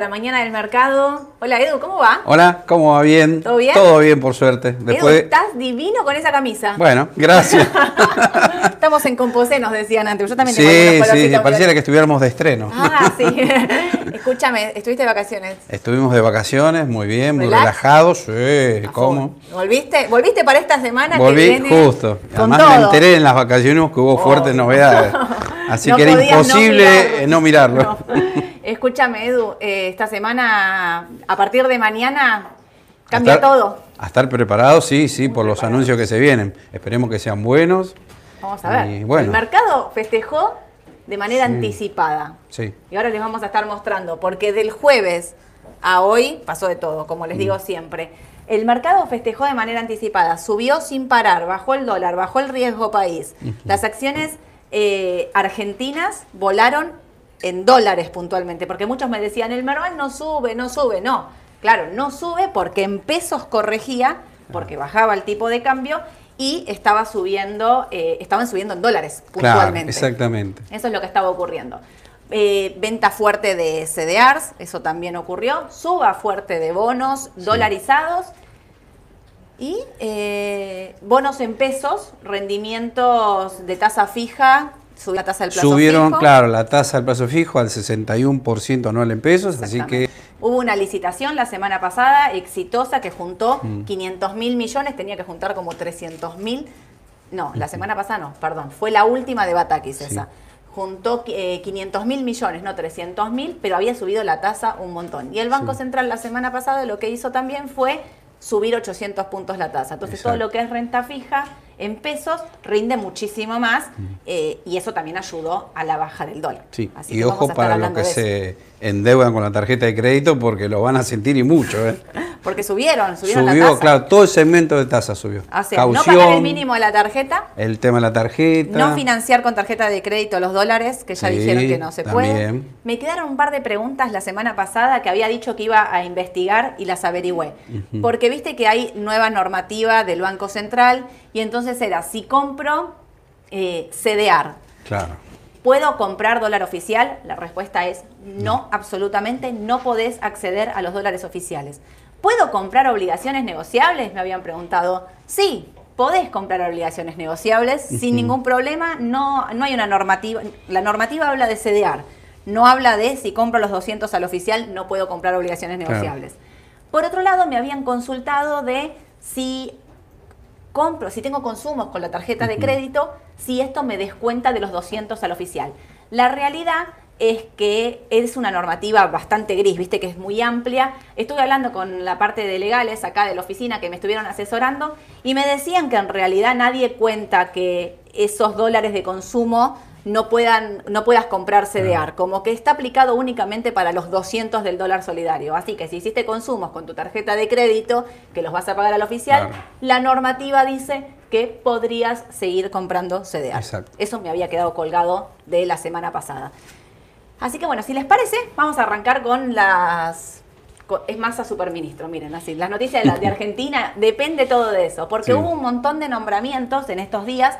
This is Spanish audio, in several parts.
La mañana del mercado. Hola Edu, ¿cómo va? Hola, ¿cómo va? ¿Bien? ¿Todo bien? Todo bien, por suerte. Después... Edu, estás divino con esa camisa. Bueno, gracias. Estamos en Composé, nos decían antes. Yo también sí, tengo sí, colorcitos, pareciera que estuviéramos de estreno. Ah, sí. Escúchame, ¿estuviste de vacaciones? Estuvimos de vacaciones, muy bien, muy ¿Relax? relajados. Sí, A ¿cómo? ¿Volviste? ¿Volviste para esta semana que Volví viene justo. Además todo. me enteré en las vacaciones que hubo fuertes Obvio. novedades. Así No que era no imposible mirarlo. eh, no mirarlo. Escúchame, Edu, eh, esta semana, a partir de mañana, cambia estar- todo. A estar preparados, sí, sí, por los anuncios que se vienen. Esperemos que sean buenos. Vamos a ver. Bueno. El mercado festejó de manera Sí. anticipada. Sí. Y ahora les vamos a estar mostrando, porque del jueves a hoy pasó de todo, como les Mm. digo siempre. El mercado festejó de manera anticipada, subió sin parar, bajó el dólar, bajó el riesgo país. Las acciones eh, argentinas volaron en dólares puntualmente, porque muchos me decían, el Merval no sube, no sube. No, claro, no sube porque en pesos corregía, porque bajaba el tipo de cambio y estaba subiendo, eh, estaban subiendo en dólares Claro, puntualmente. exactamente. Eso es lo que estaba ocurriendo. Eh, venta fuerte de CDRs, eso también ocurrió. Suba fuerte de bonos dolarizados. Y eh, bonos en pesos, rendimientos de tasa fija, subió la tasa del plazo Subieron, fijo. claro, la tasa del plazo fijo al 61% anual en pesos, así que Hubo una licitación la semana pasada exitosa que juntó Mm. 500 mil millones, tenía que juntar como 300 mil. No, la semana pasada no, perdón, fue la última de Batakis Sí. esa. Juntó eh, 500 mil millones, no 300 mil, pero había subido la tasa un montón. Y el Banco Sí. Central la semana pasada lo que hizo también fue subir 800 puntos la tasa. Entonces todo lo que es renta fija en pesos rinde muchísimo más eh, y eso también ayudó a la baja del dólar. Sí, Así y que vamos a ojo estar para hablando que se endeudan con la tarjeta de crédito porque lo van a sentir y mucho. ¿eh? Porque subieron, subieron la Subió, tasa. claro, todo el segmento de tasa subió. O sea, no pagar el mínimo de la tarjeta, el tema de la tarjeta. no financiar con tarjeta de crédito los dólares, que ya Sí, dijeron que no se puede. Me quedaron un par de preguntas la semana pasada que había dicho que iba a investigar y las averigüé. Porque viste que hay nueva normativa del Banco Central y entonces era, si compro eh, CDR, Claro. ¿Puedo comprar dólar oficial? La respuesta es no, absolutamente no podés acceder a los dólares oficiales. ¿Puedo comprar obligaciones negociables? Me habían preguntado. Sí, podés comprar obligaciones negociables sin ningún problema. No, no hay una normativa. La normativa habla de CDR. No habla de si compro los 200 al oficial, no puedo comprar obligaciones Claro. negociables. Por otro lado, me habían consultado de si compro, si tengo consumos con la tarjeta de crédito, si esto me descuenta de los 200 al oficial. La realidad es que es una normativa bastante gris, viste que es muy amplia. Estuve hablando con la parte de legales acá de la oficina que me estuvieron asesorando y me decían que en realidad nadie cuenta que esos dólares de consumo no puedan no puedas comprar CDR, como que está aplicado únicamente para los 200 del dólar solidario. Así que si hiciste consumos con tu tarjeta de crédito, que los vas a pagar al oficial, Claro. la normativa dice que podrías seguir comprando CDR. Exacto. Eso me había quedado colgado de la semana pasada. Así que bueno, si les parece, vamos a arrancar con las... Es más a superministro, miren, así. Las noticias de, la- de Argentina depende todo de eso, porque Sí. hubo un montón de nombramientos en estos días.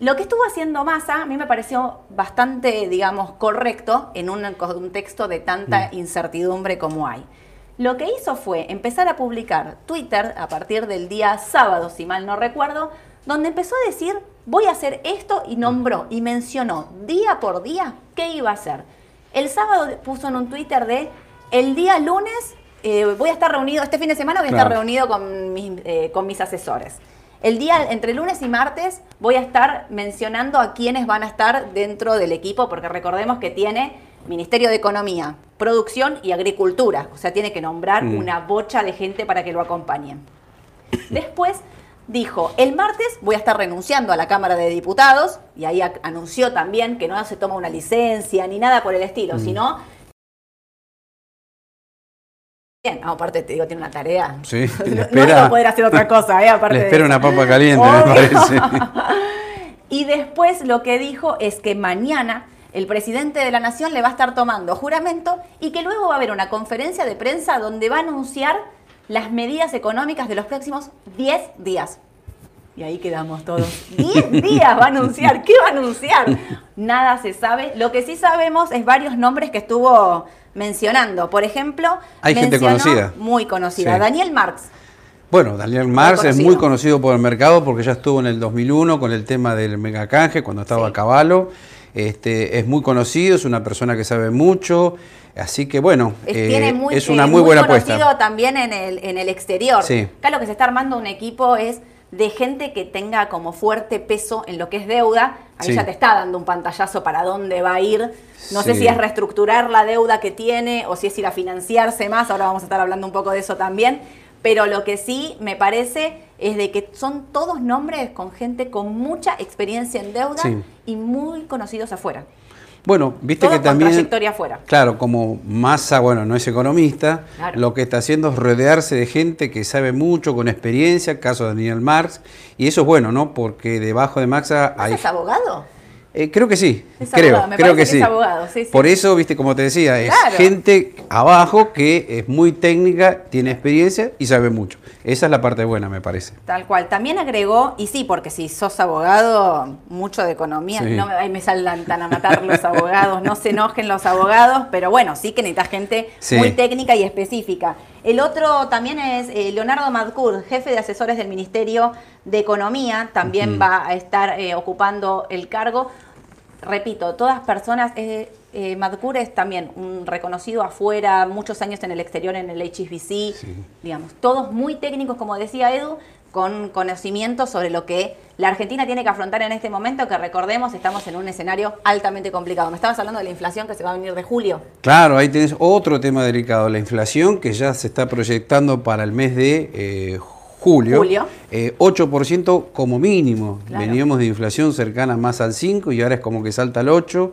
Lo que estuvo haciendo Massa a mí me pareció bastante, digamos, correcto en un contexto de tanta Mm. incertidumbre como hay. Lo que hizo fue empezar a publicar Twitter a partir del día sábado, si mal no recuerdo, donde empezó a decir, voy a hacer esto y nombró y mencionó día por día qué iba a hacer. El sábado puso en un Twitter de, el día lunes eh, voy a estar reunido, este fin de semana voy a estar Claro. reunido con mis, eh, con mis asesores. El día entre lunes y martes voy a estar mencionando a quienes van a estar dentro del equipo, porque recordemos que tiene Ministerio de Economía, Producción y Agricultura. O sea, tiene que nombrar Mm. una bocha de gente para que lo acompañen. Después dijo, el martes voy a estar renunciando a la Cámara de Diputados, y ahí anunció también que no se toma una licencia ni nada por el estilo, Mm. sino... Bien, no, aparte te digo, tiene una tarea. Sí, no, le no espera- iba a poder hacer otra cosa, ¿eh? Aparte Le espera una papa caliente, me parece. Y después lo que dijo es que mañana el presidente de la nación le va a estar tomando juramento y que luego va a haber una conferencia de prensa donde va a anunciar las medidas económicas de los próximos 10 días. Y ahí quedamos todos. 10 días va a anunciar. ¿Qué va a anunciar? Nada se sabe. Lo que sí sabemos es varios nombres que estuvo mencionando. Por ejemplo, Hay gente conocida. Muy conocida. Sí. Daniel Marx. Bueno, Daniel Marx es muy conocido por el mercado porque ya estuvo en el 2001 con el tema del megacanje cuando estaba Sí. a caballo. Este, es muy conocido, es una persona que sabe mucho, así que bueno, Es, eh, tiene muy, es una muy, buena apuesta. también en el, en el exterior. Sí. Acá lo que se está armando un equipo es de gente que tenga como fuerte peso en lo que es deuda. Ahí Sí. ya te está dando un pantallazo para dónde va a ir. No sé si es reestructurar la deuda que tiene o si es ir a financiarse más. Ahora vamos a estar hablando un poco de eso también. Pero lo que sí me parece es de que son todos nombres con gente con mucha experiencia en deuda Sí. y muy conocidos afuera. Bueno, viste Todos que con también... trayectoria afuera. Claro, como Massa, bueno, no es economista, Claro. lo que está haciendo es rodearse de gente que sabe mucho, con experiencia, caso de Daniel Marx, y eso es bueno, ¿no? Porque debajo de Maxa hay... ¿Es abogado? Eh, creo que sí, Es creo, abogado, me creo que que sí. es abogado, sí, sí. Por eso, viste, como te decía, es Claro. gente abajo que es muy técnica, tiene experiencia y sabe mucho. Esa es la parte buena, me parece. Tal cual. También agregó, y sí, porque si sos abogado, mucho de economía, Sí. no me, me saltan a matar los abogados, no se enojen los abogados, pero bueno, sí que necesitas gente muy técnica y específica. El otro también es eh, Leonardo Madcourt, jefe de asesores del Ministerio de Economía, también va a estar eh, ocupando el cargo. Repito, todas personas, eh, eh, es también un reconocido afuera, muchos años en el exterior, en el HSBC, Sí. digamos, todos muy técnicos, como decía Edu, con conocimiento sobre lo que la Argentina tiene que afrontar en este momento, que recordemos, estamos en un escenario altamente complicado. Me estabas hablando de la inflación que se va a venir de julio. Claro, ahí tenés otro tema delicado, la inflación que ya se está proyectando para el mes de eh, julio. Julio. Eh, 8% como mínimo. Claro. Veníamos de inflación cercana más al 5 y ahora es como que salta al 8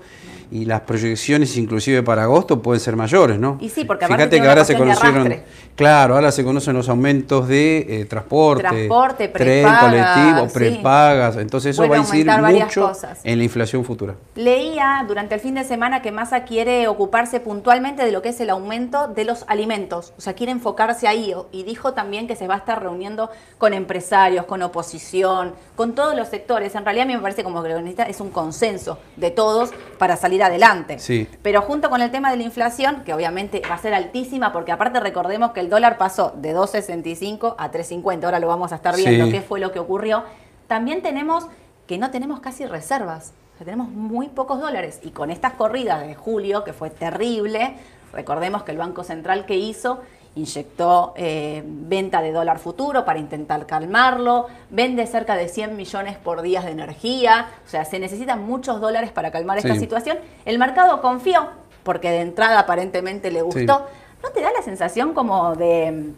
y las proyecciones inclusive para agosto pueden ser mayores, ¿no? Y sí, porque aparte Fíjate que ahora se conocieron, claro, ahora se conocen los aumentos de eh, transporte, Transporte, tren, colectivo, sí. prepagas, entonces eso va a incidir mucho cosas. en la inflación futura. Leía durante el fin de semana que Massa quiere ocuparse puntualmente de lo que es el aumento de los alimentos, o sea, quiere enfocarse ahí y dijo también que se va a estar reuniendo con empresarios, con oposición, con todos los sectores. En realidad a mí me parece como que lo que necesita es un consenso de todos para salir adelante. Sí. Pero junto con el tema de la inflación, que obviamente va a ser altísima, porque aparte recordemos que el dólar pasó de 2.65 a 3.50, ahora lo vamos a estar viendo Sí. qué fue lo que ocurrió, también tenemos que no tenemos casi reservas, o sea, tenemos muy pocos dólares. Y con estas corridas de julio, que fue terrible, recordemos que el Banco Central que hizo inyectó eh, venta de dólar futuro para intentar calmarlo, vende cerca de 100 millones por días de energía, o sea, se necesitan muchos dólares para calmar esta Sí. situación. El mercado confió, porque de entrada aparentemente le gustó. ¿No te da la sensación como de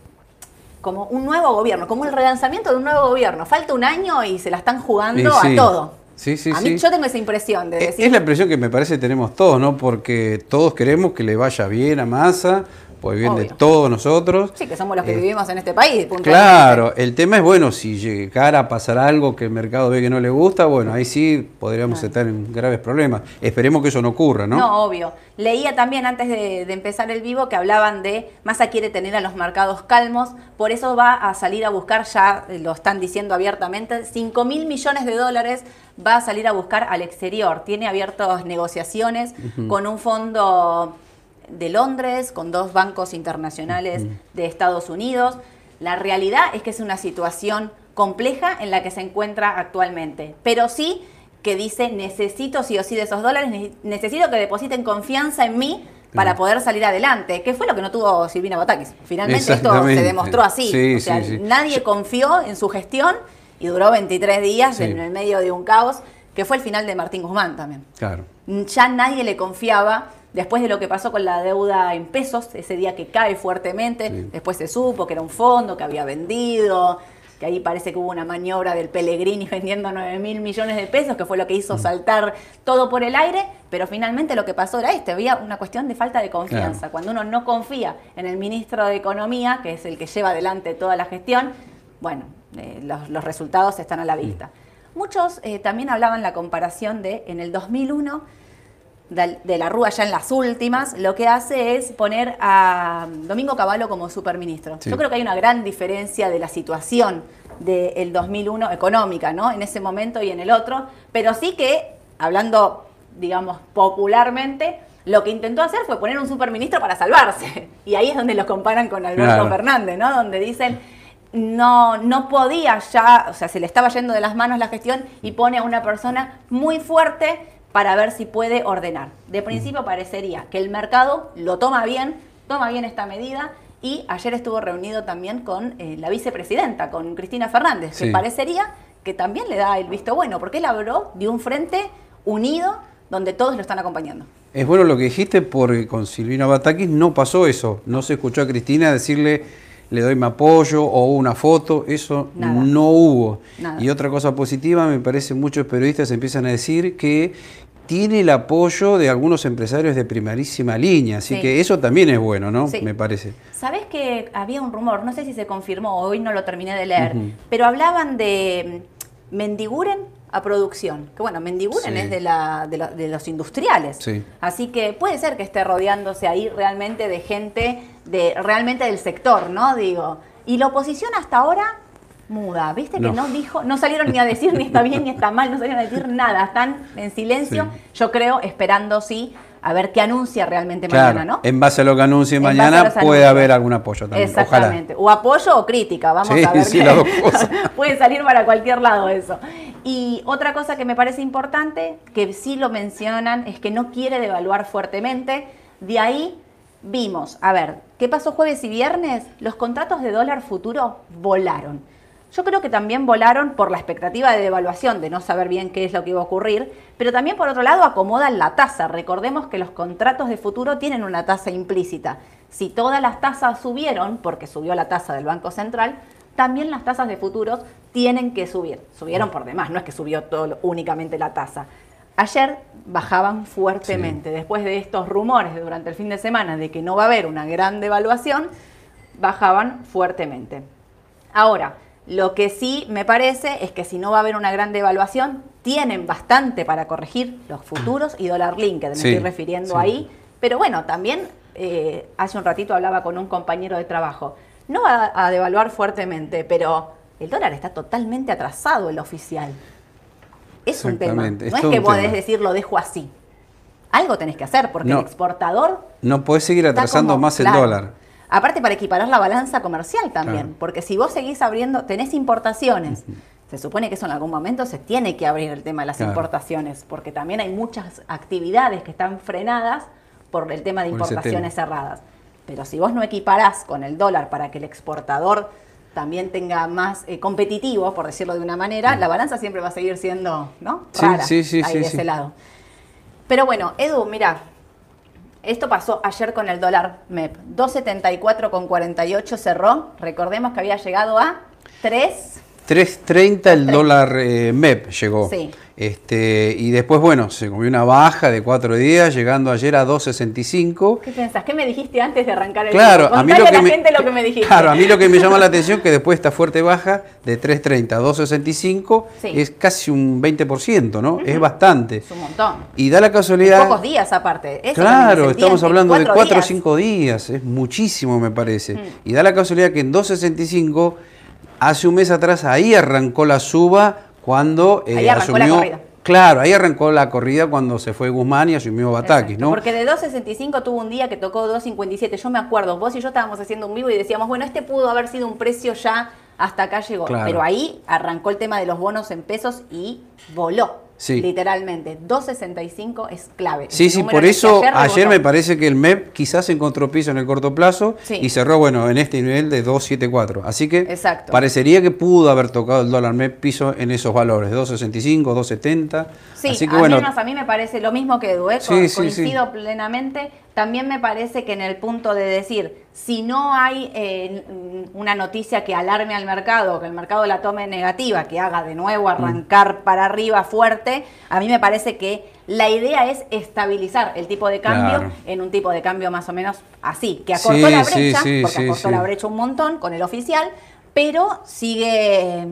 como un nuevo gobierno, como el relanzamiento de un nuevo gobierno? Falta un año y se la están jugando sí. a todo. Sí, sí, a mí sí. yo tengo esa impresión de Es- decir, Es la impresión que me parece tenemos todos, ¿no? Porque todos queremos que le vaya bien a Massa, por el bien de todos nosotros. sí, que somos los que Eh, vivimos en este país. Claro, el tema es, bueno, si llegara a pasar algo que el mercado ve que no le gusta, bueno, ahí sí podríamos estar en graves problemas. Esperemos que eso no ocurra, ¿no? No, obvio. Leía también antes de, de empezar el vivo que hablaban de Massa quiere tener a los mercados calmos, por eso va a salir a buscar, ya lo están diciendo abiertamente, 5 mil millones de dólares va a salir a buscar al exterior. Tiene abiertas negociaciones con un fondo de Londres, con dos bancos internacionales de Estados Unidos. La realidad es que es una situación compleja en la que se encuentra actualmente, pero sí que dice necesito sí o sí de esos dólares, ne- necesito que depositen confianza en mí para poder salir adelante, que fue lo que no tuvo Silvina Batakis. Finalmente esto se demostró así, Sí, o sea, sí, sí. nadie confió en su gestión y duró 23 días en el medio de un caos, que fue el final de Martín Guzmán también Claro. ya nadie le confiaba después de lo que pasó con la deuda en pesos, ese día que cae fuertemente, Sí. después se supo que era un fondo que había vendido, que ahí parece que hubo una maniobra del Pellegrini vendiendo 9 mil millones de pesos, que fue lo que Mm. hizo saltar todo por el aire, pero finalmente lo que pasó era este, había una cuestión de falta de confianza. Claro. Cuando uno no confía en el ministro de Economía, que es el que lleva adelante toda la gestión, bueno, eh, los, los resultados están a la vista. Muchos eh, también hablaban la comparación de en el 2001 de, de la Rúa ya en las últimas, lo que hace es poner a Domingo Cavallo como superministro. Sí. Yo creo que hay una gran diferencia de la situación del 2001 económica, ¿no? En ese momento y en el otro, pero sí que, hablando, digamos, popularmente, lo que intentó hacer fue poner un superministro para salvarse. Y ahí es donde los comparan con Alberto Claro. Fernández, ¿no? Donde dicen, no, no podía ya, o sea, se le estaba yendo de las manos la gestión y pone a una persona muy fuerte para ver si puede ordenar. De principio parecería que el mercado lo toma bien, toma bien esta medida y ayer estuvo reunido también con eh, la vicepresidenta, con Cristina Fernández, que parecería que también le da el visto bueno, porque él habló de un frente unido donde todos lo están acompañando. Es bueno lo que dijiste porque con Silvina Batakis no pasó eso. No se escuchó a Cristina decirle le doy mi apoyo o una foto. Eso Nada. no hubo. Nada. Y otra cosa positiva, me parece muchos periodistas empiezan a decir que tiene el apoyo de algunos empresarios de primerísima línea. Así Sí. que eso también es bueno, ¿no? Sí. Me parece. ¿Sabés que había un rumor? No sé si se confirmó, hoy no lo terminé de leer, pero hablaban de Mendiguren a producción. Que bueno, Mendiguren Sí. es de, la, de, lo- de los industriales. Sí. Así que puede ser que esté rodeándose ahí realmente de gente de realmente del sector, ¿no? Digo. Y la oposición hasta ahora muda, ¿viste? Que No. dijo, no salieron ni a decir ni está bien ni está mal, no salieron a decir nada, están en silencio, Sí. yo creo, esperando sí a ver qué anuncia realmente Claro, mañana, ¿no? en base a lo que anuncie En mañana puede haber algún apoyo también. Ojalá. Exactamente. O apoyo o crítica, vamos Sí, a ver. sí, las dos cosas. Puede salir para cualquier lado eso. Y otra cosa que me parece importante, que sí lo mencionan, es que no quiere devaluar fuertemente. De ahí vimos, a ver, ¿qué pasó jueves y viernes? Los contratos de dólar futuro volaron. Yo creo que también volaron por la expectativa de devaluación, de no saber bien qué es lo que iba a ocurrir, pero también por otro lado acomodan la tasa. Recordemos que los contratos de futuro tienen una tasa implícita. Si todas las tasas subieron, porque subió la tasa del Banco Central, también las tasas de futuros tienen que subir. Subieron por demás, no es que subió todo únicamente la tasa. Ayer bajaban fuertemente, después de estos rumores de durante el fin de semana de que no va a haber una gran devaluación, bajaban fuertemente. Ahora, lo que sí me parece es que si no va a haber una gran devaluación, tienen bastante para corregir los futuros y dólar link, que me Sí, estoy refiriendo sí. ahí. Pero bueno, también eh, hace un ratito hablaba con un compañero de trabajo. No va a devaluar fuertemente, pero el dólar está totalmente atrasado, el oficial. Es un tema. Es No es que podés tema. decir lo dejo así. Algo tenés que hacer, porque No. el exportador No podés seguir atrasando como- más el claro. dólar. Aparte para equiparar la balanza comercial también, Claro. porque si vos seguís abriendo, tenés importaciones, se supone que eso en algún momento se tiene que abrir el tema de las Claro. importaciones, porque también hay muchas actividades que están frenadas por el tema de Por importaciones cerradas. Pero si vos no equiparás con el dólar para que el exportador también tenga más eh, competitivo, por decirlo de una manera, la balanza siempre va a seguir siendo, ¿no? Sí, Rara sí, sí, ahí sí, de sí. ese lado. Pero bueno, Edu, mira, esto pasó ayer con el dólar MEP. 2.74,48 cerró. Recordemos que había llegado a 3. 3.30 el dólar eh, MEP llegó. Sí. Este, y después, bueno, se comió una baja de cuatro días, llegando ayer a 2.65. ¿Qué pensás? ¿Qué me dijiste antes de arrancar el Claro, a mí lo que la me, gente lo que me dijiste. Claro, a mí lo que me llama la atención que después de esta fuerte baja de 3.30 a 2.65 Sí. es casi un 20%, ¿no? Es bastante. Es un montón. Y da la En casualidad. pocos días aparte. Eso Claro, estamos hablando de Cuatro 4 o. 5 días, es muchísimo me parece. Y da la casualidad que en 2.65, hace un mes atrás, ahí arrancó la suba cuando eh, Ahí arrancó la asumió... corrida. Claro, ahí arrancó la corrida cuando se fue Guzmán y asumió Batakis, ¿no? Porque de 2.65 tuvo un día que tocó 2.57. Yo me acuerdo, vos y yo estábamos haciendo un vivo y decíamos, bueno, este pudo haber sido un precio ya, hasta acá llegó. Claro. Pero ahí arrancó el tema de los bonos en pesos y voló. Sí. Literalmente. 2.65 es clave. Sí, sí, por eso ayer, me parece que el MEP quizás encontró piso en el corto plazo Sí. y cerró, bueno, en este nivel de 2.74. Así que Exacto. parecería que pudo haber tocado el dólar MEP piso en esos valores, 2.65, 2.70. Sí, Así que a, bueno, menos a mí me parece lo mismo que Edu, ¿eh? Sí, coincido plenamente. También me parece que en el punto de decir, si no hay eh, una noticia que alarme al mercado, que el mercado la tome negativa, que haga de nuevo arrancar Mm. para arriba fuerte, a mí me parece que la idea es estabilizar el tipo de cambio Claro. en un tipo de cambio más o menos así, que acortó Sí, la brecha, sí, porque acortó la brecha un montón con el oficial, pero sigue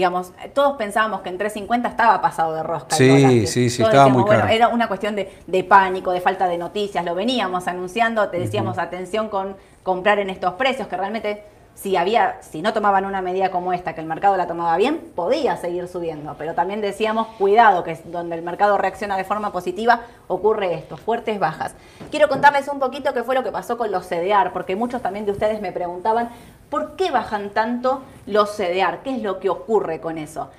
digamos, todos pensábamos que en 3.50 estaba pasado de rosca. Sí, el dólar. sí, sí, Todos estaba decíamos, muy bueno, caro. era una cuestión de, de pánico, de falta de noticias, lo veníamos anunciando, te decíamos atención con comprar en estos precios, que realmente si había, si no tomaban una medida como esta, que el mercado la tomaba bien, podía seguir subiendo. Pero también decíamos, cuidado, que es donde el mercado reacciona de forma positiva, ocurre esto, fuertes bajas. Quiero contarles un poquito qué fue lo que pasó con los CDR, porque muchos también de ustedes me preguntaban, ¿por qué bajan tanto los CDR? ¿Qué es lo que ocurre con eso?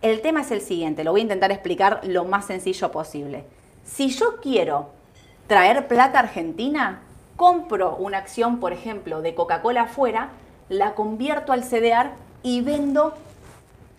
El tema es el siguiente, lo voy a intentar explicar lo más sencillo posible. Si yo quiero traer plata argentina, compro una acción, por ejemplo, de Coca-Cola afuera, la convierto al CDR y vendo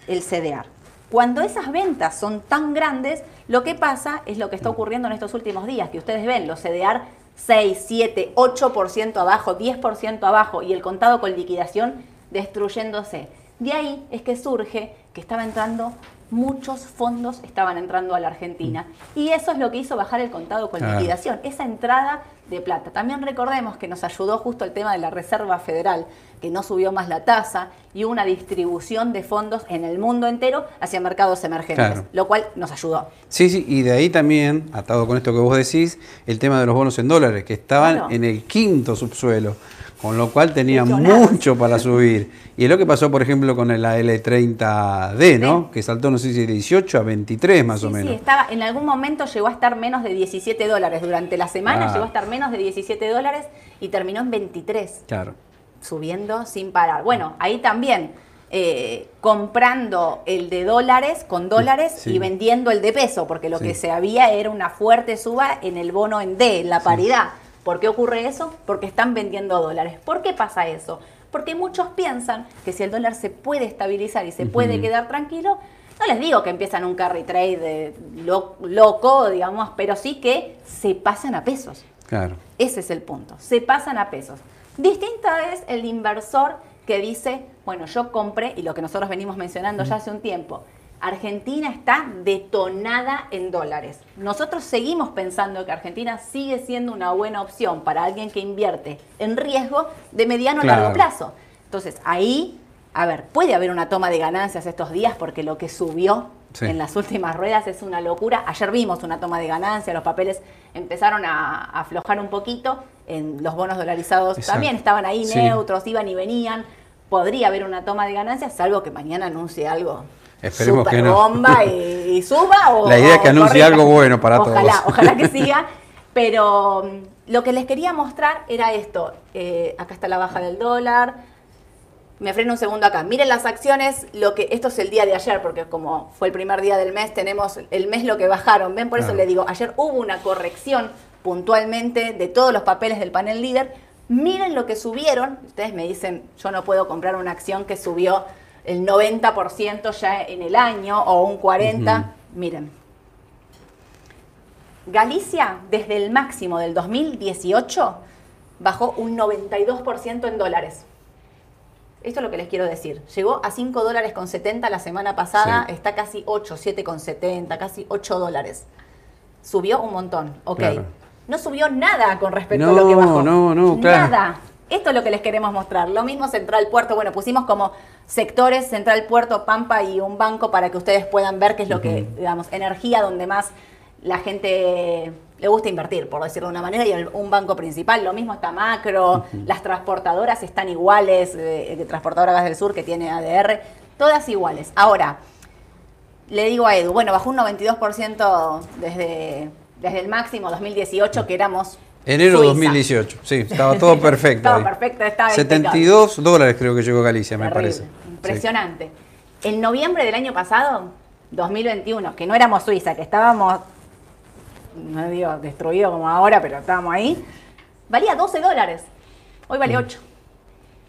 el CDR. Cuando esas ventas son tan grandes, lo que pasa es lo que está ocurriendo en estos últimos días, que ustedes ven los CDR 6, 7, 8% abajo, 10% abajo y el contado con liquidación destruyéndose. De ahí es que surge que estaba entrando, muchos fondos estaban entrando a la Argentina. Y eso es lo que hizo bajar el contado con liquidación, esa entrada de plata. También recordemos que nos ayudó justo el tema de la Reserva Federal, que no subió más la tasa y una distribución de fondos en el mundo entero hacia mercados emergentes, Claro. lo cual nos ayudó. Sí, sí, y de ahí también, atado con esto que vos decís, el tema de los bonos en dólares, que estaban Claro. en el quinto subsuelo, con lo cual Millonadas. mucho para subir. Y es lo que pasó, por ejemplo, con el L30D, ¿no? Que saltó, no sé si de 18 a 23 más Sí, o menos. sí, estaba, en algún momento llegó a estar menos de 17 dólares. Durante la semana Ah. llegó a estar menos de 17 dólares y terminó en 23, Claro. subiendo sin parar. Bueno, ahí también eh, comprando el de dólares con dólares Sí. y vendiendo el de peso, porque lo Sí. que se había era una fuerte suba en el bono en D, en la paridad. ¿Por qué ocurre eso? Porque están vendiendo dólares. ¿Por qué pasa eso? Porque muchos piensan que si el dólar se puede estabilizar y se puede quedar tranquilo, no les digo que empiezan un carry trade de lo- loco, digamos, pero sí que se pasan a pesos. Claro. Ese es el punto. Se pasan a pesos. Distinta es el inversor que dice, bueno, yo compré, y lo que nosotros venimos mencionando ya hace un tiempo, Argentina está detonada en dólares. Nosotros seguimos pensando que Argentina sigue siendo una buena opción para alguien que invierte en riesgo de mediano a Claro. largo plazo. Entonces, ahí, a ver, puede haber una toma de ganancias estos días porque lo que subió Sí. en las últimas ruedas es una locura. Ayer vimos una toma de ganancias, los papeles empezaron a, a aflojar un poquito, en los bonos dolarizados Exacto. también estaban ahí Sí. neutros, iban y venían. Podría haber una toma de ganancias, salvo que mañana anuncie algo. Esperemos que no. bomba y, y suba o La idea es que anuncie algo bueno para ojalá, todos. Ojalá que siga. Pero mm, lo que les quería mostrar era esto. Eh, acá está la baja del dólar. Me freno un segundo acá. Miren las acciones, lo que esto es el día de ayer, porque como fue el primer día del mes, tenemos el mes lo que bajaron. Ven, por eso Claro. le digo, ayer hubo una corrección puntualmente de todos los papeles del panel líder. Miren lo que subieron. Ustedes me dicen, yo no puedo comprar una acción que subió el 90% ya en el año o un 40%. Miren. Galicia, desde el máximo del 2018, bajó un 92% en dólares. Esto es lo que les quiero decir. Llegó a 5 dólares con 70 la semana pasada, Sí. está casi 8, 7 con 70, casi 8 dólares. Subió un montón, ok. Claro. No subió nada con respecto a No, lo que bajó. no, no, claro. Nada. Esto es lo que les queremos mostrar. Lo mismo Central Puerto. Bueno, pusimos como sectores Central Puerto, Pampa y un banco para que ustedes puedan ver qué es lo que, digamos, energía donde más la gente le gusta invertir, por decirlo de una manera, y un banco principal. Lo mismo está Macro, las transportadoras están iguales, eh, eh, Transportadora Gas del Sur que tiene ADR, todas iguales. Ahora, le digo a Edu, bueno, bajó un 92% desde, desde el máximo 2018 que éramos Enero Suiza. 2018, sí, estaba todo perfecto. Estaba ahí. perfecto, estaba 72 dólares creo que llegó Galicia, me parece. Impresionante. En noviembre del año pasado, 2021, que no éramos Suiza, que estábamos, no digo destruido como ahora, pero estábamos ahí, valía 12 dólares. Hoy vale 8.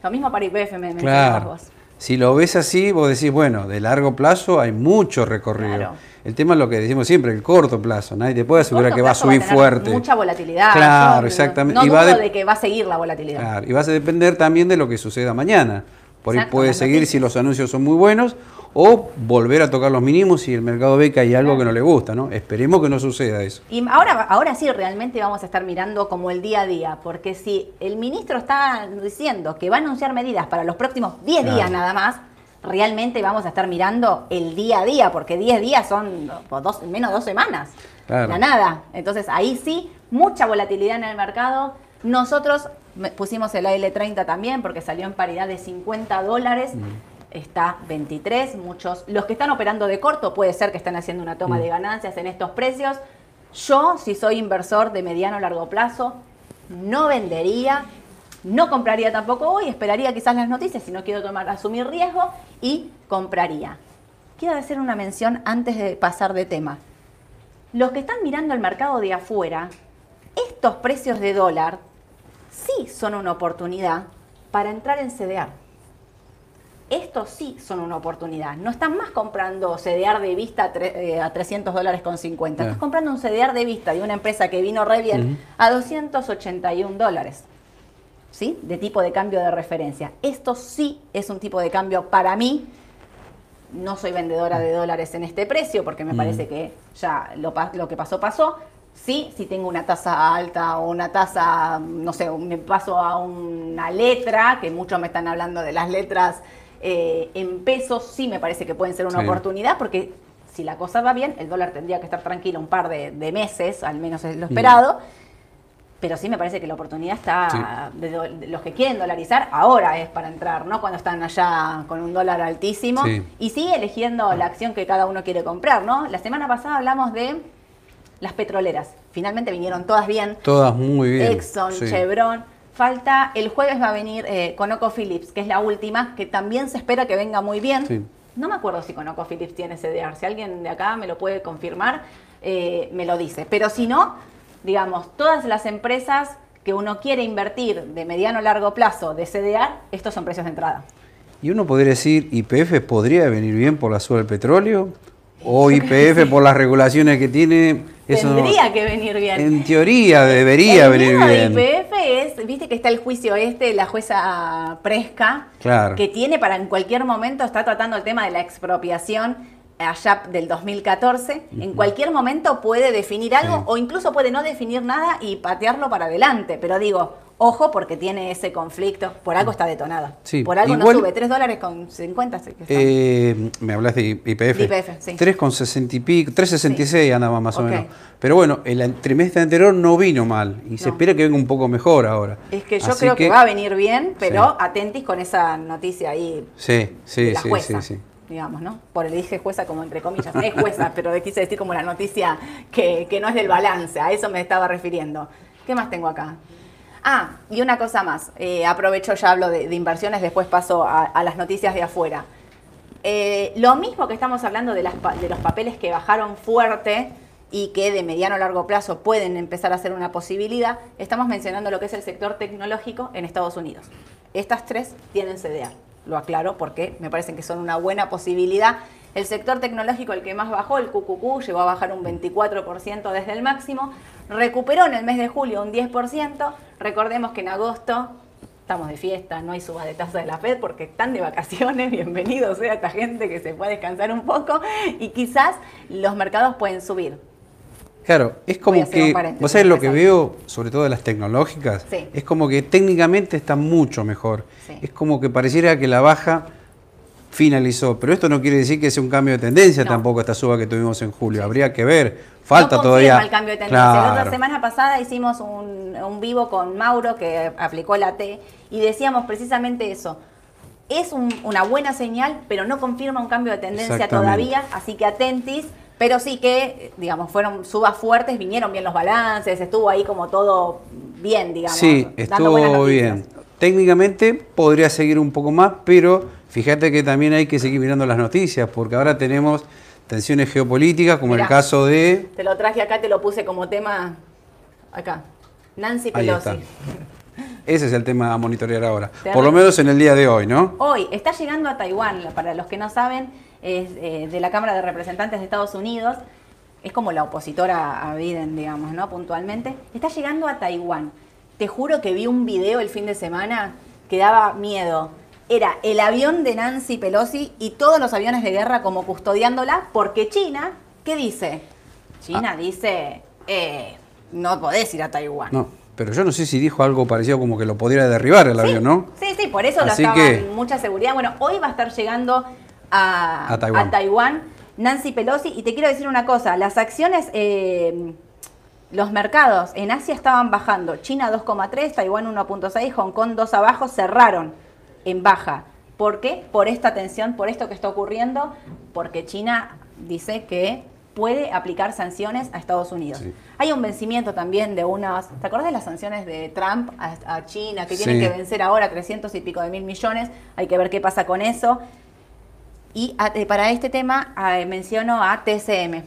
Lo mismo para IPF, me Mm. Claro. vos. Si lo ves así, vos decís, bueno, de largo plazo hay mucho recorrido. Claro. El tema es lo que decimos siempre, el corto plazo. Nadie te puede asegurar que va a subir tener fuerte. Mucha volatilidad. Claro, exactamente. No, Y va dudo de- de que va a seguir la volatilidad. Claro, y vas a depender también de lo que suceda mañana. Por ahí Exacto, puede las seguir si los anuncios son muy buenos o volver a tocar los mínimos si el mercado ve que hay algo que no le gusta, ¿no? Esperemos que no suceda eso. Y ahora, ahora sí realmente vamos a estar mirando como el día a día, porque si el ministro está diciendo que va a anunciar medidas para los próximos 10 Claro. días nada más, realmente vamos a estar mirando el día a día, porque 10 días son dos, menos de dos semanas. La nada. Entonces ahí sí, mucha volatilidad en el mercado. Nosotros pusimos el AL30 también porque salió en paridad de 50 dólares. Mm. Está 23, muchos. Los que están operando de corto puede ser que estén haciendo una toma mm. de ganancias en estos precios. Yo, si soy inversor de mediano o largo plazo, no vendería, no compraría tampoco hoy, esperaría quizás las noticias si no quiero tomar, asumir riesgo y compraría. Quiero hacer una mención antes de pasar de tema. Los que están mirando el mercado de afuera, estos precios de dólar sí son una oportunidad para entrar en CDR. Estos sí son una oportunidad. No están más comprando CDR de vista a 300 eh, dólares con 50. Estás comprando un CDR de vista de una empresa que vino re bien a 281 dólares. ¿Sí? De tipo de cambio de referencia. Esto sí es un tipo de cambio para mí. No soy vendedora de dólares en este precio porque me parece que ya lo, lo que pasó pasó Sí, si tengo una tasa alta o una tasa, no sé, me paso a una letra, que muchos me están hablando de las letras eh, en pesos, sí me parece que pueden ser una oportunidad, porque si la cosa va bien, el dólar tendría que estar tranquilo un par de, meses, al menos es lo esperado. Pero sí me parece que la oportunidad está, de, los que quieren dolarizar, ahora es para entrar, ¿no? Cuando están allá con un dólar altísimo. Y sí eligiendo la acción que cada uno quiere comprar, ¿no? La semana pasada hablamos de las petroleras. Finalmente vinieron todas bien. Todas muy bien. Exxon, Chevron. Falta, el jueves va a venir eh, Phillips, que es la última, que también se espera que venga muy bien. No me acuerdo si Conoco Phillips tiene CDR. Si alguien de acá me lo puede confirmar, eh, me lo dice. Pero si no, digamos, todas las empresas que uno quiere invertir de mediano a largo plazo de CDR, estos son precios de entrada. Y uno podría decir, IPF podría venir bien por la suba del petróleo, o IPF por las regulaciones que tiene Tendría que venir bien. En teoría debería venir bien. El IPF es, viste que está el juicio este, la jueza Presca, que tiene para en cualquier momento, está tratando el tema de la expropiación allá del 2014, en cualquier momento puede definir algo o incluso puede no definir nada y patearlo para adelante. Pero digo, Ojo porque tiene ese conflicto, por algo está detonada. por algo no sube, 3 dólares con 50. Eh, me hablas de IPF. IPF, sí. 3 con 60 y pico, 3.66 andaba más o menos. Pero bueno, el trimestre anterior no vino mal y se espera que venga un poco mejor ahora. Es que yo creo que, va a venir bien, pero atentis con esa noticia ahí. Sí, sí, sí, sí, sí, digamos, ¿no? Por el dije jueza como entre comillas, es jueza, pero quise decir como la noticia que, que no es del balance, a eso me estaba refiriendo. ¿Qué más tengo acá? Ah, y una cosa más, eh, aprovecho, ya hablo de, inversiones, después paso a, las noticias de afuera. Eh, lo mismo que estamos hablando de, de los papeles que bajaron fuerte y que de mediano a largo plazo pueden empezar a ser una posibilidad, estamos mencionando lo que es el sector tecnológico en Estados Unidos. Estas tres tienen CDA, lo aclaro porque me parecen que son una buena posibilidad el sector tecnológico, el que más bajó, el QQQ, llegó a bajar un 24% desde el máximo. Recuperó en el mes de julio un 10%. Recordemos que en agosto estamos de fiesta, no hay suba de tasa de la Fed porque están de vacaciones. Bienvenidos sea esta gente que se puede descansar un poco y quizás los mercados pueden subir. Claro, es como que, vos sabés lo que veo, sobre todo de las tecnológicas, es como que técnicamente está mucho mejor. Es como que pareciera que la baja finalizó. Pero esto no quiere decir que sea un cambio de tendencia tampoco esta suba que tuvimos en julio. Habría que ver. Falta no todavía. el cambio de tendencia. La semana pasada hicimos un, un, vivo con Mauro que aplicó la T y decíamos precisamente eso. Es una buena señal, pero no confirma un cambio de tendencia todavía, así que atentis. Pero sí que, digamos, fueron subas fuertes, vinieron bien los balances, estuvo ahí como todo bien, digamos. Sí, estuvo bien. Técnicamente podría seguir un poco más, pero Fíjate que también hay que seguir mirando las noticias, porque ahora tenemos tensiones geopolíticas, como el caso de... Te lo traje acá, te lo puse como tema acá. Nancy Pelosi. Ese es el tema a monitorear ahora. Por lo menos en el día de hoy, ¿no? Hoy está llegando a Taiwán, para los que no saben, es eh, de la Cámara de Representantes de Estados Unidos. Es como la opositora a Biden, digamos, ¿no? Puntualmente. Está llegando a Taiwán. Te juro que vi un video el fin de semana que daba miedo era el avión de Nancy Pelosi y todos los aviones de guerra como custodiándola, porque China, ¿qué dice? China ah. dice, eh, no podés ir a Taiwán. No, pero yo no sé si dijo algo parecido como que lo podría derribar el avión, ¿no? Sí, sí, por eso lo estaba en mucha seguridad. Bueno, hoy va a estar llegando a, Taiwán. Nancy Pelosi. Y te quiero decir una cosa, las acciones, eh, los mercados en Asia estaban bajando. China 2,3, Taiwán 1,6, Hong Kong 2 abajo, cerraron en baja. ¿Por qué? Por esta tensión, por esto que está ocurriendo, porque China dice que puede aplicar sanciones a Estados Unidos. Hay un vencimiento también de unas, ¿te acuerdas de las sanciones de Trump a, China que tienen que vencer ahora 300 y pico de mil millones? Hay que ver qué pasa con eso. Y eh, para este tema eh, menciono a TCM.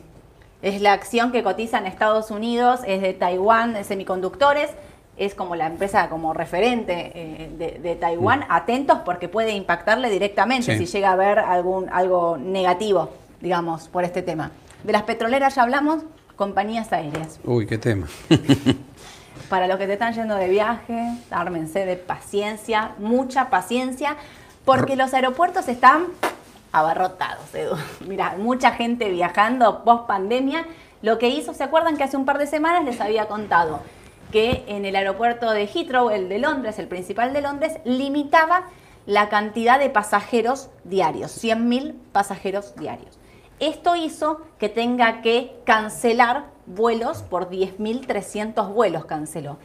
Es la acción que cotiza en Estados Unidos, es de Taiwán, de semiconductores, es como la empresa como referente eh, de, Taiwán. Mm. Atentos porque puede impactarle directamente si llega a haber algún, algo negativo, digamos, por este tema. De las petroleras ya hablamos, compañías aéreas. Uy, qué tema. Para los que te están yendo de viaje, ármense de paciencia, mucha paciencia, porque los aeropuertos están abarrotados, Edu. Mira, mucha gente viajando post pandemia. Lo que hizo, ¿se acuerdan que hace un par de semanas les había contado? Que en el aeropuerto de Heathrow, el de Londres, el principal de Londres, limitaba la cantidad de pasajeros diarios, 100.000 pasajeros diarios. Esto hizo que tenga que cancelar vuelos por 10.300 vuelos canceló.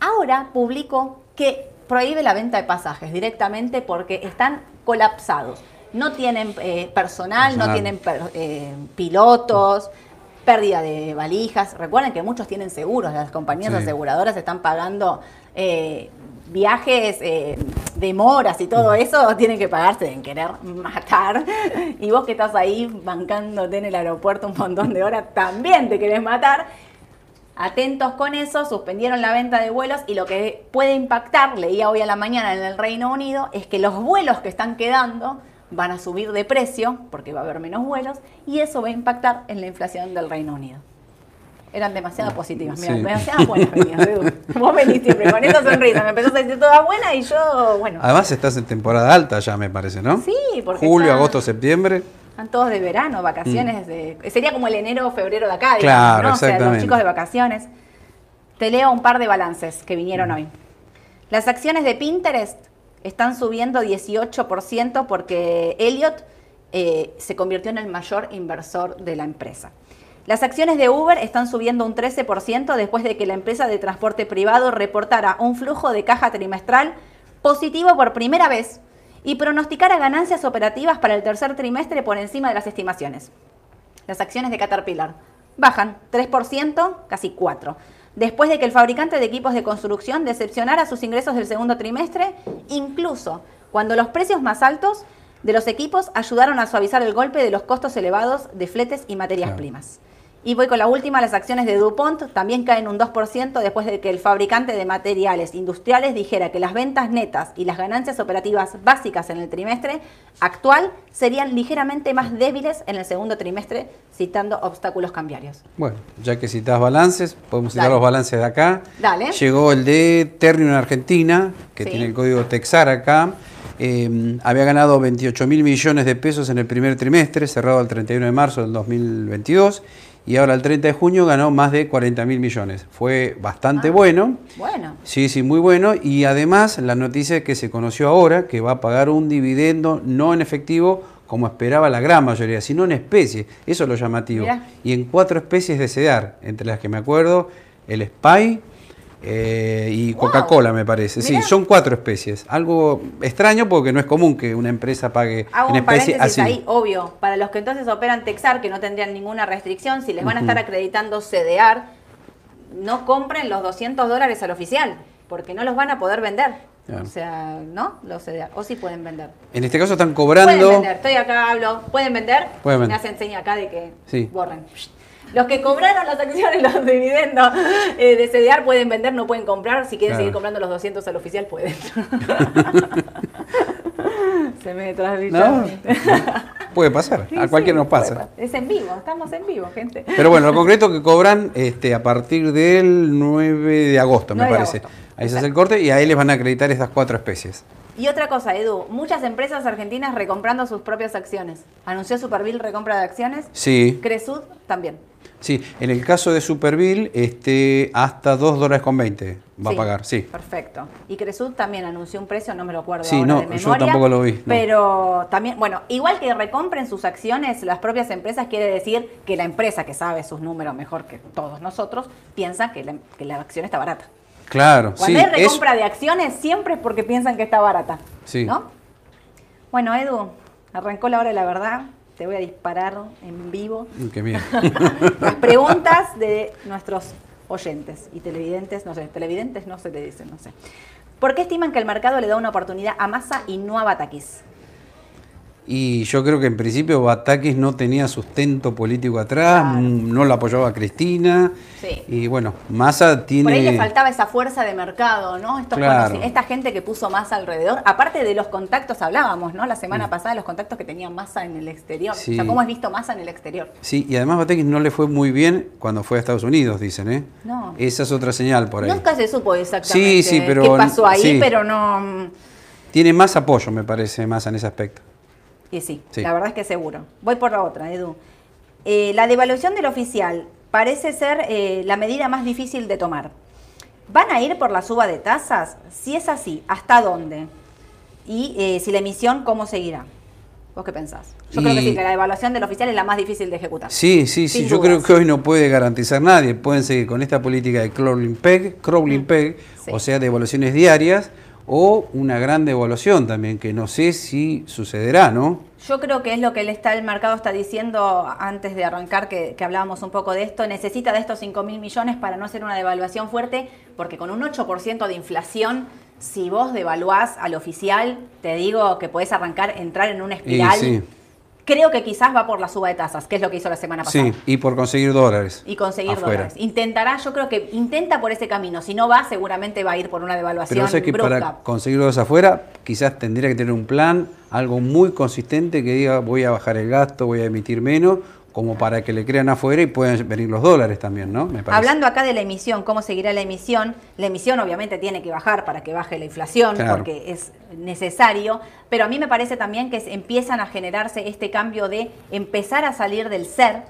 Ahora publicó que prohíbe la venta de pasajes directamente porque están colapsados no tienen eh, personal, no tienen eh, pilotos, pérdida de valijas. Recuerden que muchos tienen seguros, las compañías aseguradoras están pagando eh, viajes, demoras y todo eso, tienen que pagarse en querer matar. Y vos que estás ahí bancándote en el aeropuerto un montón de horas, también te querés matar. Atentos con eso, suspendieron la venta de vuelos y lo que puede impactar, leía hoy a la mañana en el Reino Unido, es que los vuelos que están quedando van a subir de precio porque va a haber menos vuelos y eso va a impactar en la inflación del Reino Unido. Eran demasiado positivas, mira, demasiado buenas venías, Vos venís siempre con esa sonrisa, me empezó a decir toda buena y yo, bueno. Además estás en temporada alta ya, me parece, ¿no? Sí, porque Julio, agosto, septiembre. Están todos de verano, vacaciones, mm. de, sería como el enero o febrero de acá, digamos, claro, ¿no? O sea, los chicos de vacaciones. Te leo un par de balances que vinieron mm. hoy. Las acciones de Pinterest están subiendo 18% porque Elliot eh, se convirtió en el mayor inversor de la empresa. Las acciones de Uber están subiendo un 13% después de que la empresa de transporte privado reportara un flujo de caja trimestral positivo por primera vez y pronosticara ganancias operativas para el tercer trimestre por encima de las estimaciones. Las acciones de Caterpillar bajan 3%, casi 4% después de que el fabricante de equipos de construcción decepcionara sus ingresos del segundo trimestre, incluso cuando los precios más altos de los equipos ayudaron a suavizar el golpe de los costos elevados de fletes y materias primas. Y voy con la última, las acciones de DuPont también caen un 2% después de que el fabricante de materiales industriales dijera que las ventas netas y las ganancias operativas básicas en el trimestre actual serían ligeramente más débiles en el segundo trimestre, citando obstáculos cambiarios. Bueno, ya que citas balances, podemos citar los balances de acá. Dale. Llegó el de Ternium en Argentina, que tiene el código Texar acá. Eh, había ganado 28 mil millones de pesos en el primer trimestre, cerrado el 31 de marzo del 2022 y ahora el 30 de junio ganó más de 40 mil millones. Fue bastante ah, bueno. Bueno. Sí, sí, muy bueno. Y además la noticia que se conoció ahora, que va a pagar un dividendo no en efectivo como esperaba la gran mayoría, sino en especie. Eso es lo llamativo. Y en cuatro especies de CEDAR, entre las que me acuerdo, el SPY, eh, y Coca-Cola, me parece. Sí, son cuatro especies. Algo extraño porque no es común que una empresa pague en especie así. ahí, obvio. Para los que entonces operan Texar, que no tendrían ninguna restricción, si les van a estar acreditando CDR, no compren los 200 dólares al oficial, porque no los van a poder vender. O sea, ¿no? Los CDR. O sí pueden vender. En este caso están cobrando. Pueden vender. Estoy acá, hablo. ¿Pueden vender? Pueden vender. Me hace enseña acá de que sí. borren. Los que cobraron las acciones, los dividendos eh, de CDR pueden vender, no pueden comprar. Si quieren seguir comprando los 200 al oficial, pueden. Se me ¿No? Puede pasar, a cualquiera nos pasa. Es en vivo, estamos en vivo, gente. Pero bueno, lo concreto que cobran este, a partir del 9 de agosto, me parece. Ahí se hace el corte y ahí les van a acreditar estas cuatro especies. Y otra cosa, Edu, muchas empresas argentinas recomprando sus propias acciones. ¿Anunció Superville recompra de acciones? Sí. Cresud también. Sí, en el caso de Superville, este, hasta 2 dólares con 20 va a pagar, sí. Perfecto. Y Cresud también anunció un precio, no me lo acuerdo sí, ahora no, de memoria. yo tampoco lo vi. Pero también, bueno, igual que recompren sus acciones, las propias empresas quiere decir que la empresa que sabe sus números mejor que todos nosotros, piensa que la, que la acción está barata. Claro, Cuando hay recompra de acciones, siempre es porque piensan que está barata. Sí. ¿No? Bueno, Edu, arrancó la hora de la verdad te voy a disparar en vivo. Mm, qué miedo. Las preguntas de nuestros oyentes y televidentes, no sé, televidentes no se te dicen, no sé. ¿Por qué estiman que el mercado le da una oportunidad a Massa y no a Batakis? Y yo creo que en principio Batakis no tenía sustento político atrás, no la apoyaba Cristina. Y bueno, Massa tiene. Por ahí le faltaba esa fuerza de mercado, ¿no? Esta gente que puso Massa alrededor. Aparte de los contactos, hablábamos, ¿no? La semana mm. pasada los contactos que tenía Massa en el exterior. O sea, ¿cómo has visto Massa en el exterior? Sí, y además Batakis no le fue muy bien cuando fue a Estados Unidos, dicen, ¿eh? No. Esa es otra señal por ahí. Nunca se supo exactamente qué pasó ahí, pero no. Tiene más apoyo, me parece, Massa en ese aspecto. Y sí, la verdad es que seguro. Voy por la otra, Edu. Eh, la devaluación del oficial parece ser eh, la medida más difícil de tomar. ¿Van a ir por la suba de tasas? Si es así, ¿hasta dónde? Y eh, si la emisión, ¿cómo seguirá? ¿Vos qué pensás? Yo creo que sí, que la devaluación del oficial es la más difícil de ejecutar. Sí, sí, sí. Yo creo que hoy no puede garantizar nadie. Pueden seguir con esta política de crawling peg, crawling peg, o sea, devaluaciones diarias, o una gran devaluación también, que no sé si sucederá, ¿no? Yo creo que es lo que el, está, el mercado está diciendo antes de arrancar, que, hablábamos un poco de esto, necesita de estos 5 mil millones para no hacer una devaluación fuerte, porque con un 8% de inflación, si vos devaluás al oficial, te digo que podés arrancar, entrar en una espiral. Creo que quizás va por la suba de tasas, que es lo que hizo la semana pasada. Sí, y por conseguir dólares. Y conseguir dólares. Intentará, yo creo que intenta por ese camino. Si no va, seguramente va a ir por una devaluación. Pero sé que para conseguir dólares afuera, quizás tendría que tener un plan, algo muy consistente que diga voy a bajar el gasto, voy a emitir menos, como para que le crean afuera y puedan venir los dólares también, ¿no? Hablando acá de la emisión, cómo seguirá la emisión, la emisión obviamente tiene que bajar para que baje la inflación, porque es necesario, pero a mí me parece también que empiezan a generarse este cambio de empezar a salir del ser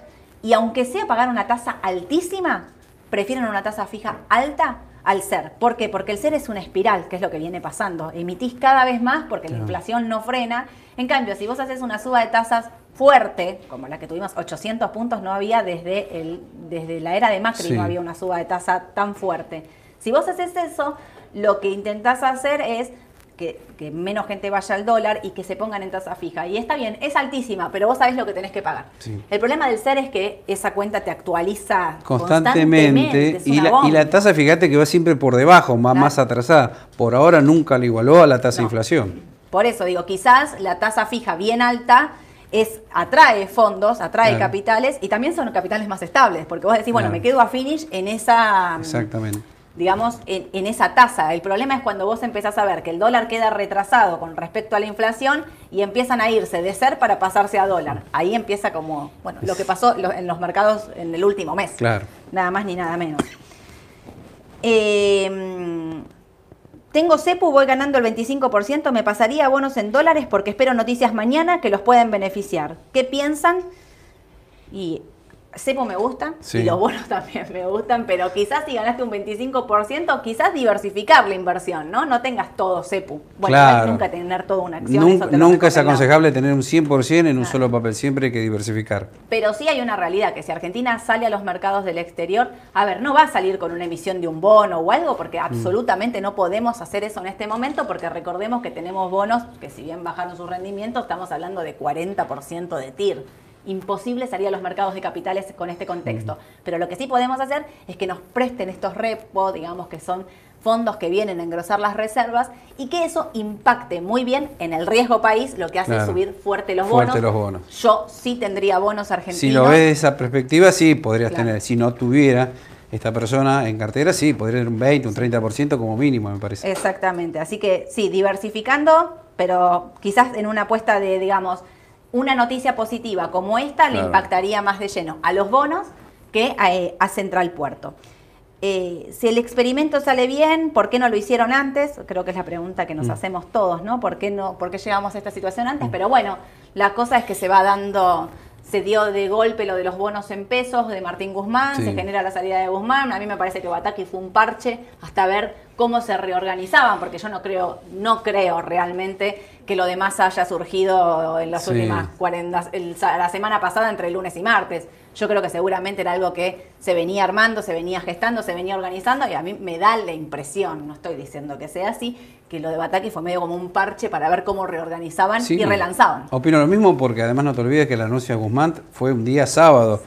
y aunque sea pagar una tasa altísima, prefieren una tasa fija alta al ser. ¿Por qué? Porque el ser es una espiral, que es lo que viene pasando. Emitís cada vez más porque la inflación no frena. En cambio, si vos haces una suba de tasas fuerte, como la que tuvimos 800 puntos, no había desde, el, desde la era de Macri, no había una suba de tasa tan fuerte. Si vos haces eso, lo que intentás hacer es que, menos gente vaya al dólar y que se pongan en tasa fija. Y está bien, es altísima, pero vos sabés lo que tenés que pagar. El problema del ser es que esa cuenta te actualiza constantemente. y, la, tasa, fíjate que va siempre por debajo, más, más atrasada. Por ahora nunca la igualó a la tasa de inflación. Por eso digo, quizás la tasa fija bien alta es atrae fondos, atrae capitales y también son capitales más estables, porque vos decís, bueno, me quedo a finish en esa... Exactamente. Digamos, en, esa tasa. El problema es cuando vos empezás a ver que el dólar queda retrasado con respecto a la inflación y empiezan a irse de ser para pasarse a dólar. Ahí empieza como, bueno, lo que pasó en los mercados en el último mes. Claro. Nada más ni nada menos. Eh, tengo CEPU, voy ganando el 25%, me pasaría bonos en dólares porque espero noticias mañana que los pueden beneficiar. ¿Qué piensan? Y Cepo me gusta y los bonos también me gustan, pero quizás si ganaste un 25%, quizás diversificar la inversión, ¿no? No tengas todo Cepu. Bueno, nunca tener toda una acción. Nunca, es aconsejable tener un 100% en un solo papel, siempre hay que diversificar. Pero sí hay una realidad, que si Argentina sale a los mercados del exterior, a ver, no va a salir con una emisión de un bono o algo, porque mm. absolutamente no podemos hacer eso en este momento, porque recordemos que tenemos bonos que si bien bajaron su rendimiento, estamos hablando de 40% de TIR imposible salir a los mercados de capitales con este contexto. Pero lo que sí podemos hacer es que nos presten estos repos, digamos que son fondos que vienen a engrosar las reservas y que eso impacte muy bien en el riesgo país, lo que hace subir fuerte los fuerte bonos. los bonos. Yo sí tendría bonos argentinos. Si lo ves de esa perspectiva, sí podrías tener. Si no tuviera esta persona en cartera, sí, podría tener un 20, un 30% como mínimo, me parece. Exactamente. Así que sí, diversificando, pero quizás en una apuesta de, digamos, una noticia positiva como esta le impactaría más de lleno a los bonos que a, Central Puerto. eh, si el experimento sale bien, ¿por qué no lo hicieron antes? Creo que es la pregunta que nos mm. hacemos todos, ¿no? ¿Por qué, no, ¿Por qué llegamos a esta situación antes? Mm. Pero bueno, la cosa es que se va dando, se dio de golpe lo de los bonos en pesos de Martín Guzmán, se genera la salida de Guzmán. A mí me parece que Bataki fue un parche hasta ver cómo se reorganizaban, porque yo no creo, no creo realmente que lo demás haya surgido en las últimas 40, la semana pasada entre lunes y martes. Yo creo que seguramente era algo que se venía armando, se venía gestando, se venía organizando y a mí me da la impresión, no estoy diciendo que sea así, que lo de Bataki fue medio como un parche para ver cómo reorganizaban y relanzaban. Opino lo mismo porque además no te olvides que el anuncio de Guzmán fue un día sábado.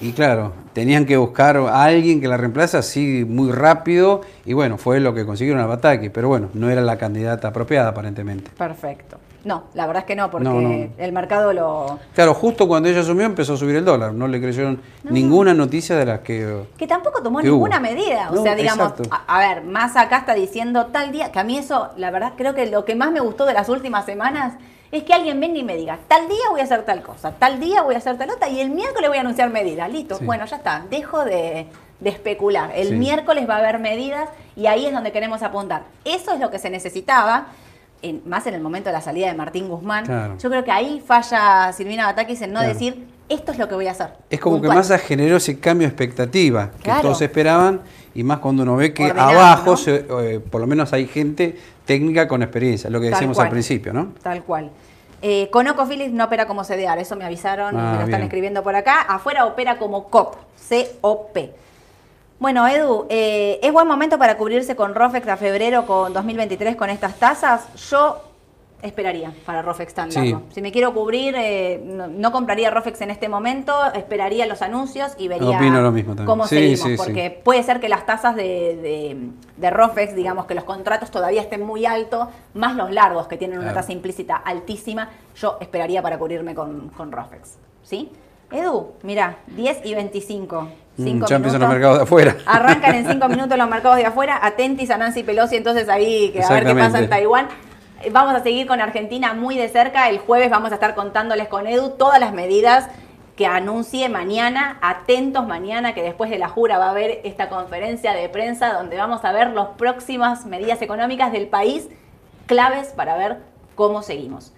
Y claro, tenían que buscar a alguien que la reemplace así muy rápido y bueno, fue lo que consiguieron a Bataki, pero bueno, no era la candidata apropiada aparentemente. Perfecto. No, la verdad es que no, porque el mercado lo... Claro, justo cuando ella asumió empezó a subir el dólar, no le creyeron ninguna noticia de las que... Que tampoco tomó ninguna medida, o sea, digamos, a, ver, más acá está diciendo tal día, que a mí eso, la verdad, creo que lo que más me gustó de las últimas semanas es que alguien venga y me diga, tal día voy a hacer tal cosa, tal día voy a hacer tal otra y el miércoles voy a anunciar medidas. Listo, bueno, ya está, dejo de, especular. El miércoles va a haber medidas y ahí es donde queremos apuntar. Eso es lo que se necesitaba. Más en el momento de la salida de Martín Guzmán, yo creo que ahí falla Silvina Batakis en no decir esto es lo que voy a hacer. Es como que más generó ese cambio de expectativa que todos esperaban y más cuando uno ve que abajo, eh, por lo menos hay gente técnica con experiencia, lo que decíamos al principio, ¿no? Tal cual. Eh, Conoco Phillips no opera como CDR, eso me avisaron, ah, me lo están escribiendo por acá. Afuera opera como COP, C-O-P. Bueno, Edu, eh, ¿es buen momento para cubrirse con ROFEX a febrero con 2023 con estas tasas? Yo esperaría para Rofex tan largo. Si me quiero cubrir, eh, no, compraría Rofex en este momento, esperaría los anuncios y vería cómo seguimos. porque puede ser que las tasas de, de, Rofex, digamos que los contratos todavía estén muy altos, más los largos que tienen una tasa implícita altísima, yo esperaría para cubrirme con, con Rofex. ¿Sí? Edu, mira, 10 y 25. Mm, ya empiezan los mercados de afuera. Arrancan en 5 minutos los mercados de afuera. Atentis a Nancy Pelosi, entonces ahí, que a ver qué pasa en Taiwán. Vamos a seguir con Argentina muy de cerca. El jueves vamos a estar contándoles con Edu todas las medidas que anuncie mañana. Atentos mañana que después de la jura va a haber esta conferencia de prensa donde vamos a ver las próximas medidas económicas del país claves para ver cómo seguimos.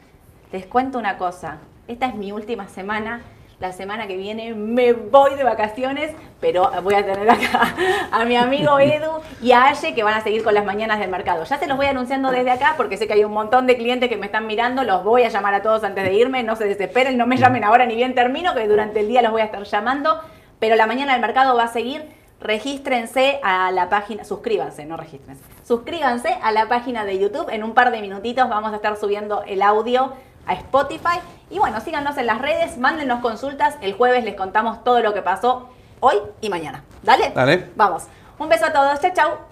Les cuento una cosa. Esta es mi última semana la semana que viene me voy de vacaciones, pero voy a tener acá a mi amigo Edu y a Aye que van a seguir con las mañanas del mercado. Ya se los voy anunciando desde acá porque sé que hay un montón de clientes que me están mirando, los voy a llamar a todos antes de irme, no se desesperen, no me llamen ahora ni bien termino, que durante el día los voy a estar llamando, pero la mañana del mercado va a seguir. Regístrense a la página, suscríbanse, no regístrense. Suscríbanse a la página de YouTube. En un par de minutitos vamos a estar subiendo el audio a Spotify. Y bueno, síganos en las redes, mándenos consultas. El jueves les contamos todo lo que pasó hoy y mañana. Dale. Dale. Vamos. Un beso a todos. Chau, chau.